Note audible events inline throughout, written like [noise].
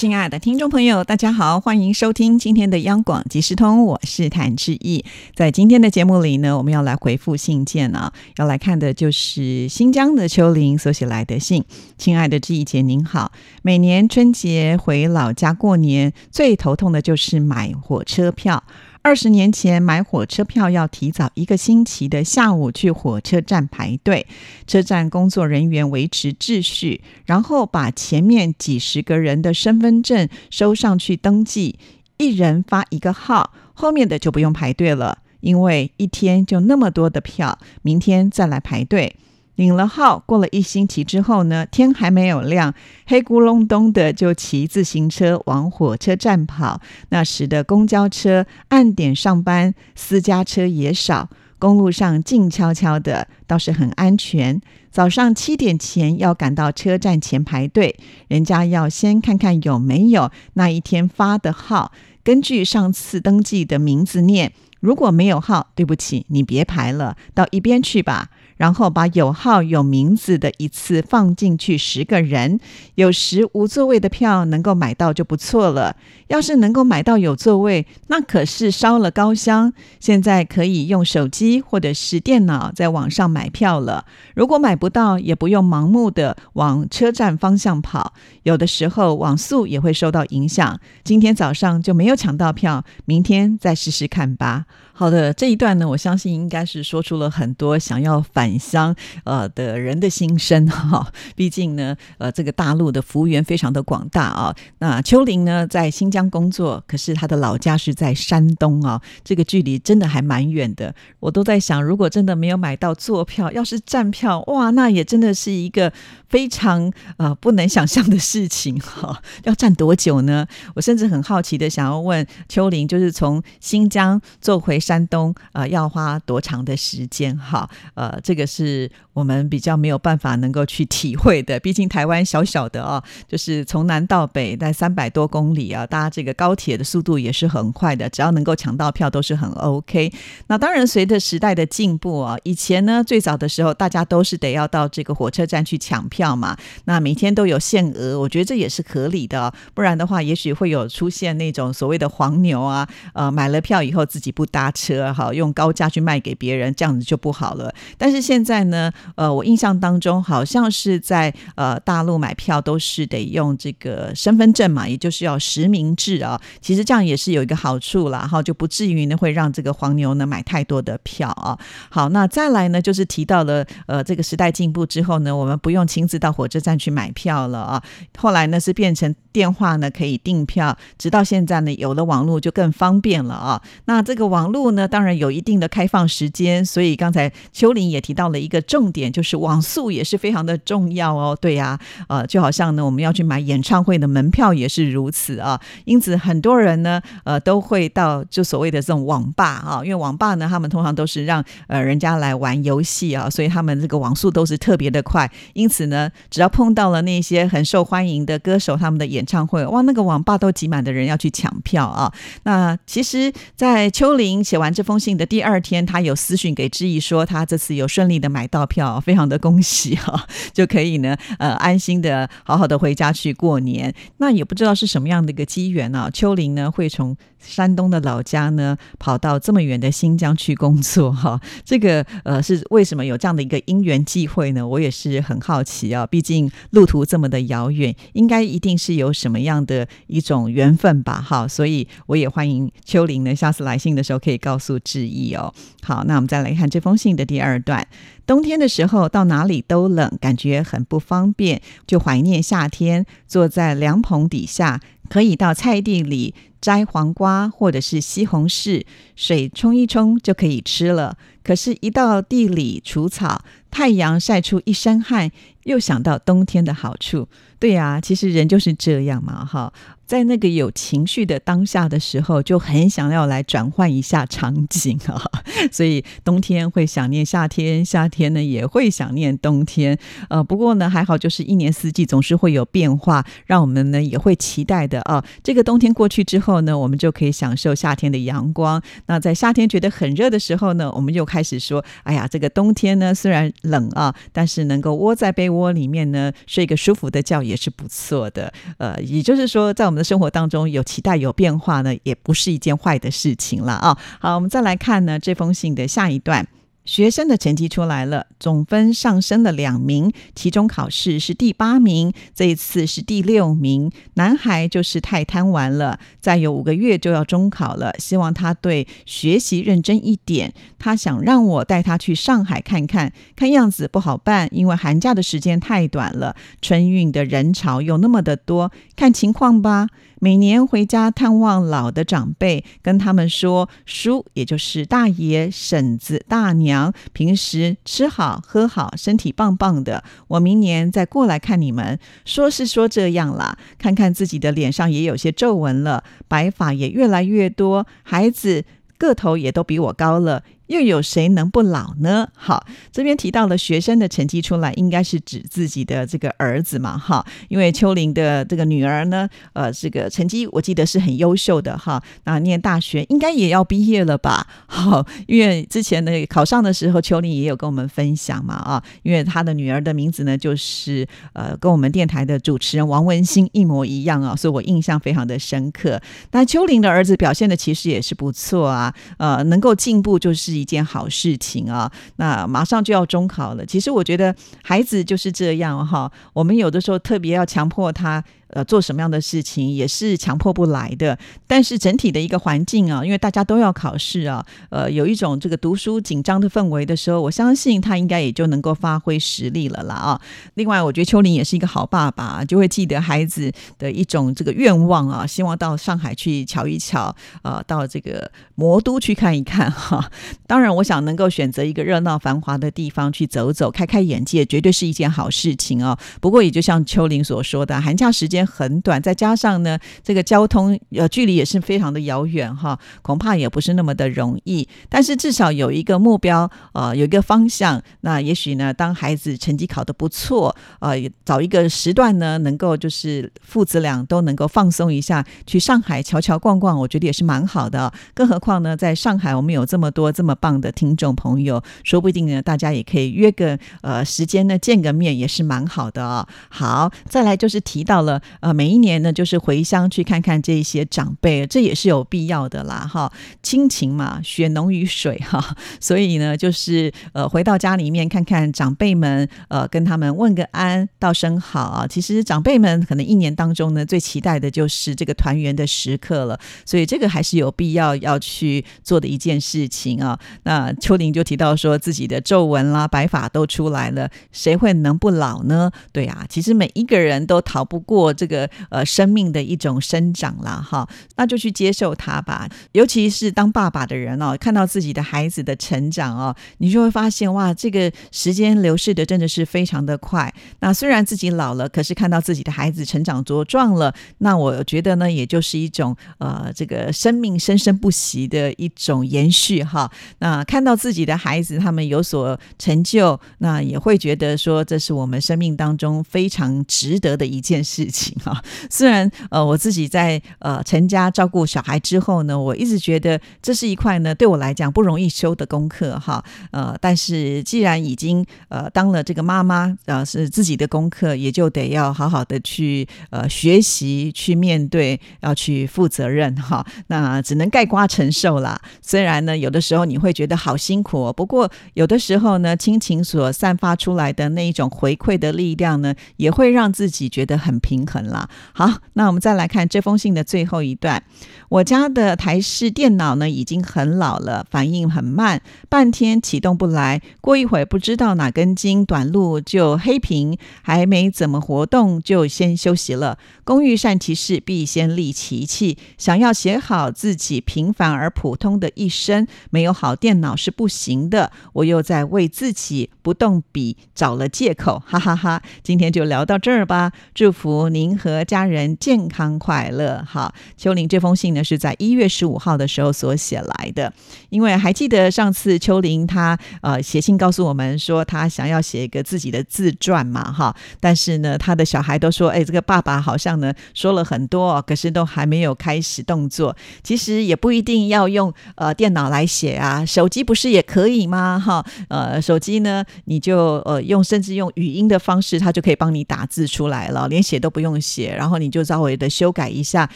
亲爱的听众朋友，大家好，欢迎收听今天的央广即时通，我是谭志毅。在今天的节目里呢，我们要来回复信件啊，要来看的就是新疆的秋林所写来的信。亲爱的志毅姐，您好，每年春节回老家过年，最头痛的就是买火车票。二十年前买火车票要提早一个星期的下午去火车站排队，车站工作人员维持秩序，然后把前面几十个人的身份证收上去登记，一人发一个号，后面的就不用排队了，因为一天就那么多的票，明天再来排队。领了号，过了一星期之后呢，天还没有亮，黑咕隆咚的就骑自行车往火车站跑。那时的公交车按点上班，私家车也少，公路上静悄悄的，倒是很安全。早上七点前要赶到车站前排队，人家要先看看有没有那一天发的号，根据上次登记的名字念。如果没有号，对不起，你别排了，到一边去吧。然后把有号有名字的一次放进去十个人，有时无座位的票能够买到就不错了。要是能够买到有座位，那可是烧了高香。现在可以用手机或者是电脑在网上买票了。如果买不到，也不用盲目的往车站方向跑，有的时候网速也会受到影响。今天早上就没有抢到票，明天再试试看吧。好的，这一段呢，我相信应该是说出了很多想要返乡呃的人的心声 [laughs] 哈。毕竟呢，呃，这个大陆的服务员非常的广大啊。那秋玲呢，在新疆工作，可是她的老家是在山东啊，这个距离真的还蛮远的。我都在想，如果真的没有买到坐票，要是站票，哇，那也真的是一个非常呃不能想象的事情哈。[laughs] 要站多久呢？我甚至很好奇的想要问秋玲，就是从新疆坐回。山东呃要花多长的时间？哈，呃，这个是我们比较没有办法能够去体会的。[laughs] 毕竟台湾小小的啊，就是从南到北在三百多公里啊，搭这个高铁的速度也是很快的。只要能够抢到票，都是很 OK。那当然，随着时代的进步啊，以前呢最早的时候，大家都是得要到这个火车站去抢票嘛。那每天都有限额，我觉得这也是合理的。不然的话，也许会有出现那种所谓的黄牛啊，呃，买了票以后自己不搭。车哈，用高价去卖给别人，这样子就不好了。但是现在呢，呃，我印象当中好像是在呃大陆买票都是得用这个身份证嘛，也就是要实名制啊。其实这样也是有一个好处啦，哈，就不至于呢会让这个黄牛呢买太多的票啊。好，那再来呢，就是提到了呃这个时代进步之后呢，我们不用亲自到火车站去买票了啊。后来呢是变成电话呢可以订票，直到现在呢有了网络就更方便了啊。那这个网络。呢，当然有一定的开放时间，所以刚才秋玲也提到了一个重点，就是网速也是非常的重要哦。对呀，呃，就好像呢，我们要去买演唱会的门票也是如此啊。因此，很多人呢，呃，都会到就所谓的这种网吧啊，因为网吧呢，他们通常都是让呃人家来玩游戏啊，所以他们这个网速都是特别的快。因此呢，只要碰到了那些很受欢迎的歌手他们的演唱会，哇，那个网吧都挤满的人要去抢票啊。那其实，在秋玲写。完这封信的第二天，他有私讯给志毅说，他这次有顺利的买到票，非常的恭喜哈，就可以呢，呃，安心的好好的回家去过年。那也不知道是什么样的一个机缘啊，秋玲呢会从。山东的老家呢，跑到这么远的新疆去工作哈，[laughs] 这个呃是为什么有这样的一个因缘际会呢？我也是很好奇啊，毕竟路途这么的遥远，应该一定是有什么样的一种缘分吧？哈，所以我也欢迎秋玲呢，下次来信的时候可以告诉志毅哦。好，那我们再来看这封信的第二段。冬天的时候到哪里都冷，感觉很不方便，就怀念夏天，坐在凉棚底下，可以到菜地里。摘黄瓜或者是西红柿，水冲一冲就可以吃了。可是，一到地里除草，太阳晒出一身汗，又想到冬天的好处。对呀，其实人就是这样嘛，哈。在那个有情绪的当下的时候，就很想要来转换一下场景啊，[laughs] 所以冬天会想念夏天，夏天呢也会想念冬天。呃，不过呢还好，就是一年四季总是会有变化，让我们呢也会期待的啊。这个冬天过去之后后呢，我们就可以享受夏天的阳光。那在夏天觉得很热的时候呢，我们又开始说，哎呀，这个冬天呢虽然冷啊，但是能够窝在被窝里面呢睡个舒服的觉也是不错的。呃，也就是说，在我们的生活当中有期待有变化呢，也不是一件坏的事情了啊。好，我们再来看呢这封信的下一段。学生的成绩出来了，总分上升了两名，期中考试是第八名，这一次是第六名。男孩就是太贪玩了，再有五个月就要中考了，希望他对学习认真一点。他想让我带他去上海看看，看样子不好办，因为寒假的时间太短了，春运的人潮又那么的多，看情况吧。每年回家探望老的长辈，跟他们说叔，也就是大爷、婶子、大娘，平时吃好喝好，身体棒棒的。我明年再过来看你们。说是说这样啦，看看自己的脸上也有些皱纹了，白发也越来越多，孩子个头也都比我高了。又有谁能不老呢？好，这边提到了学生的成绩出来，应该是指自己的这个儿子嘛，哈，因为秋玲的这个女儿呢，呃，这个成绩我记得是很优秀的哈，那念大学应该也要毕业了吧？[laughs] 好，因为之前呢考上的时候，秋玲也有跟我们分享嘛，啊，因为她的女儿的名字呢，就是呃，跟我们电台的主持人王文新一模一样啊，所以我印象非常的深刻。那秋玲的儿子表现的其实也是不错啊，呃，能够进步就是。一件好事情啊！那马上就要中考了。其实我觉得孩子就是这样哈，我们有的时候特别要强迫他。呃，做什么样的事情也是强迫不来的。但是整体的一个环境啊，因为大家都要考试啊，呃，有一种这个读书紧张的氛围的时候，我相信他应该也就能够发挥实力了啦啊。另外，我觉得秋林也是一个好爸爸，就会记得孩子的一种这个愿望啊，希望到上海去瞧一瞧，呃，到这个魔都去看一看哈。[laughs] 当然，我想能够选择一个热闹繁华的地方去走走，开开眼界，绝对是一件好事情啊。不过，也就像秋林所说的，寒假时间。很短，再加上呢，这个交通呃距离也是非常的遥远哈，恐怕也不是那么的容易。但是至少有一个目标，呃，有一个方向。那也许呢，当孩子成绩考得不错，呃，找一个时段呢，能够就是父子俩都能够放松一下，去上海瞧瞧逛逛，我觉得也是蛮好的。更何况呢，在上海我们有这么多这么棒的听众朋友，说不定呢，大家也可以约个呃时间呢见个面，也是蛮好的哦。好，再来就是提到了。呃，每一年呢，就是回乡去看看这些长辈，这也是有必要的啦，哈，亲情嘛，血浓于水哈，[laughs] 所以呢，就是呃，回到家里面看看长辈们，呃，跟他们问个安，道声好啊。其实长辈们可能一年当中呢，最期待的就是这个团圆的时刻了，所以这个还是有必要要去做的一件事情啊。那秋玲就提到说自己的皱纹啦、白发都出来了，谁会能不老呢？对啊，其实每一个人都逃不过。这个呃生命的一种生长啦，哈，那就去接受它吧。尤其是当爸爸的人哦，看到自己的孩子的成长哦，你就会发现哇，这个时间流逝的真的是非常的快。那虽然自己老了，可是看到自己的孩子成长茁壮了，那我觉得呢，也就是一种呃这个生命生生不息的一种延续哈。那看到自己的孩子他们有所成就，那也会觉得说这是我们生命当中非常值得的一件事情。哈，虽然呃，我自己在呃成家照顾小孩之后呢，我一直觉得这是一块呢对我来讲不容易修的功课哈，呃，但是既然已经呃当了这个妈妈，呃是自己的功课，也就得要好好的去呃学习，去面对，要去负责任哈。那只能盖瓜承受啦。虽然呢，有的时候你会觉得好辛苦，不过有的时候呢，亲情所散发出来的那一种回馈的力量呢，也会让自己觉得很平。衡了。好，那我们再来看这封信的最后一段。我家的台式电脑呢已经很老了，反应很慢，半天启动不来。过一会不知道哪根筋短路就黑屏，还没怎么活动就先休息了。工欲善其事，必先利其器。想要写好自己平凡而普通的一生，没有好电脑是不行的。我又在为自己不动笔找了借口，哈哈哈！今天就聊到这儿吧。祝福您和家人健康快乐。好，秋玲这封信呢？是在一月十五号的时候所写来的，因为还记得上次秋玲她呃写信告诉我们说，她想要写一个自己的自传嘛，哈，但是呢，他的小孩都说，哎，这个爸爸好像呢说了很多，可是都还没有开始动作。其实也不一定要用呃电脑来写啊，手机不是也可以吗？哈，呃，手机呢，你就呃用甚至用语音的方式，他就可以帮你打字出来了，连写都不用用写，然后你就稍微的修改一下，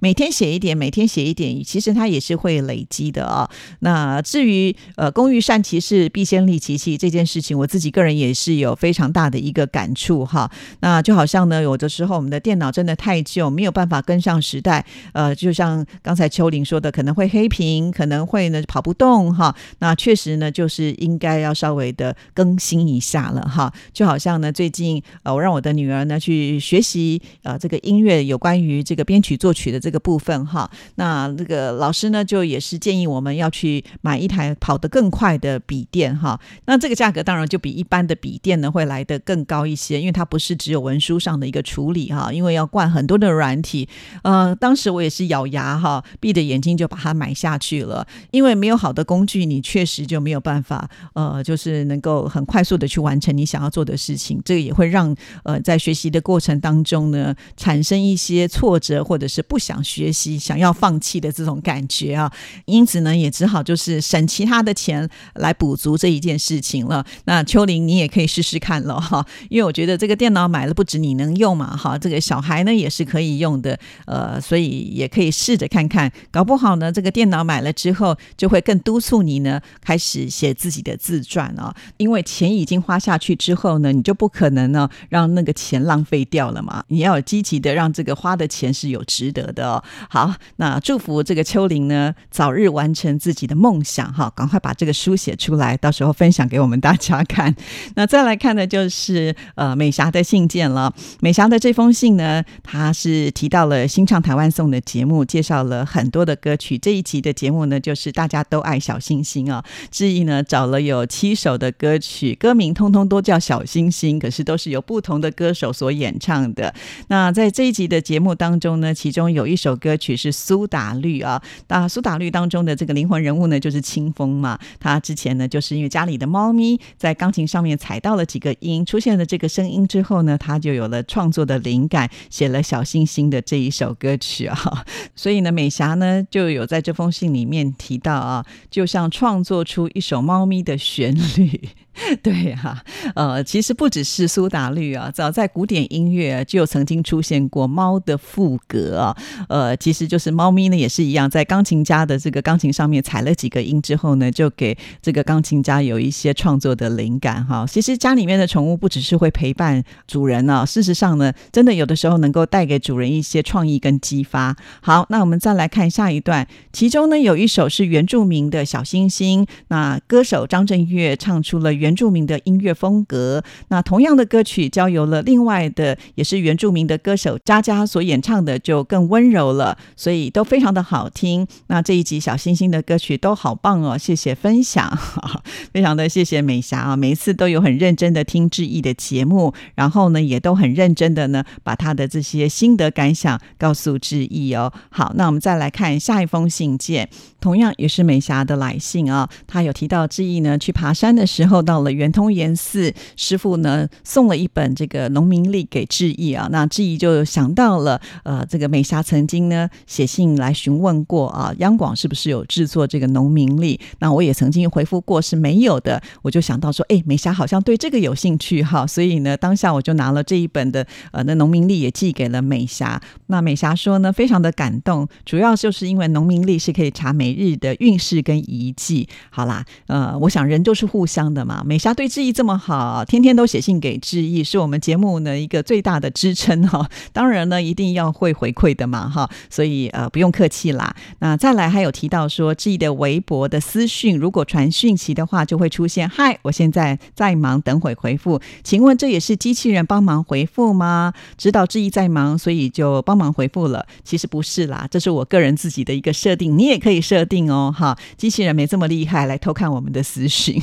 每天写一点，每天写。写一点，其实它也是会累积的啊。那至于呃，工欲善其事，必先利其器这件事情，我自己个人也是有非常大的一个感触哈。那就好像呢，有的时候我们的电脑真的太旧，没有办法跟上时代。呃，就像刚才秋玲说的，可能会黑屏，可能会呢跑不动哈。那确实呢，就是应该要稍微的更新一下了哈。就好像呢，最近呃，我让我的女儿呢去学习呃这个音乐有关于这个编曲作曲的这个部分哈。那这个老师呢，就也是建议我们要去买一台跑得更快的笔电哈。那这个价格当然就比一般的笔电呢会来得更高一些，因为它不是只有文书上的一个处理哈，因为要灌很多的软体。呃，当时我也是咬牙哈，闭着眼睛就把它买下去了。因为没有好的工具，你确实就没有办法呃，就是能够很快速的去完成你想要做的事情。这个也会让呃在学习的过程当中呢，产生一些挫折，或者是不想学习，想要放。弃的这种感觉啊，因此呢，也只好就是省其他的钱来补足这一件事情了。那秋玲，你也可以试试看了哈，因为我觉得这个电脑买了不止你能用嘛哈，这个小孩呢也是可以用的，呃，所以也可以试着看看，搞不好呢，这个电脑买了之后就会更督促你呢开始写自己的自传啊，因为钱已经花下去之后呢，你就不可能呢让那个钱浪费掉了嘛，你要积极的让这个花的钱是有值得的哦。好，那。祝福这个秋玲呢，早日完成自己的梦想哈，赶快把这个书写出来，到时候分享给我们大家看。[laughs] 那再来看的就是呃美霞的信件了。美霞的这封信呢，她是提到了新唱台湾颂的节目，介绍了很多的歌曲。这一集的节目呢，就是大家都爱小星星啊。志毅呢找了有七首的歌曲，歌名通通都叫小星星，可是都是由不同的歌手所演唱的。那那在这一集的节目当中呢，其中有一首歌曲是苏。打绿啊，那苏打绿当中的这个灵魂人物呢，就是清风嘛。他之前呢，就是因为家里的猫咪在钢琴上面踩到了几个音，出现了这个声音之后呢，他就有了创作的灵感，写了《小星星》的这一首歌曲啊。[laughs] 所以呢，美霞呢就有在这封信里面提到啊，就像创作出一首猫咪的旋律。[laughs] 对哈，呃，其实不只是苏打绿啊，早在古典音乐就曾经出现过猫的副歌啊，呃，其实就是猫咪呢也是一样，在钢琴家的这个钢琴上面踩了几个音之后呢，就给这个钢琴家有一些创作的灵感哈。其实家里面的宠物不只是会陪伴主人呢，事实上呢，真的有的时候能够带给主人一些创意跟激发。好，那我们再来看下一段，其中呢有一首是原住民的小星星，那歌手张震岳唱出了原。原住民的音乐风格，那同样的歌曲交由了另外的也是原住民的歌手佳佳所演唱的，就更温柔了，所以都非常的好听。那这一集小星星的歌曲都好棒哦，谢谢分享，[laughs] 非常的谢谢美霞啊，每一次都有很认真的听志毅的节目，然后呢也都很认真的呢把他的这些心得感想告诉志毅哦。好，那我们再来看下一封信件，同样也是美霞的来信啊，他有提到志毅呢去爬山的时候到。了圆通岩寺师傅呢送了一本这个农民历给志毅啊，那志毅就想到了呃，这个美霞曾经呢写信来询问过啊，央广是不是有制作这个农民历？那我也曾经回复过是没有的，我就想到说，哎，美霞好像对这个有兴趣哈，所以呢，当下我就拿了这一本的呃那农民历也寄给了美霞。那美霞说呢，非常的感动，主要就是因为农民历是可以查每日的运势跟遗迹。好啦，呃，我想人就是互相的嘛。美霞对志毅这么好，天天都写信给志毅，是我们节目呢一个最大的支撑哈。[laughs] 当然呢，一定要会回馈的嘛哈，所以呃不用客气啦。那再来还有提到说，志毅的微博的私讯如果传讯息的话，就会出现嗨，我现在在忙，等会回复。请问这也是机器人帮忙回复吗？知道志毅在忙，所以就帮忙回复了。其实不是啦，这是我个人自己的一个设定，你也可以设定哦哈。机器人没这么厉害，来偷看我们的私讯。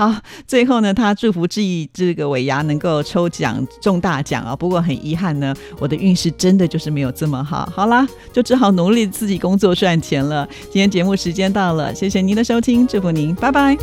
好，最后呢，他祝福志毅这个尾牙能够抽奖中大奖啊。不过很遗憾呢，我的运势真的就是没有这么好。好啦，就只好努力自己工作赚钱了。今天节目时间到了，谢谢您的收听，祝福您，拜拜。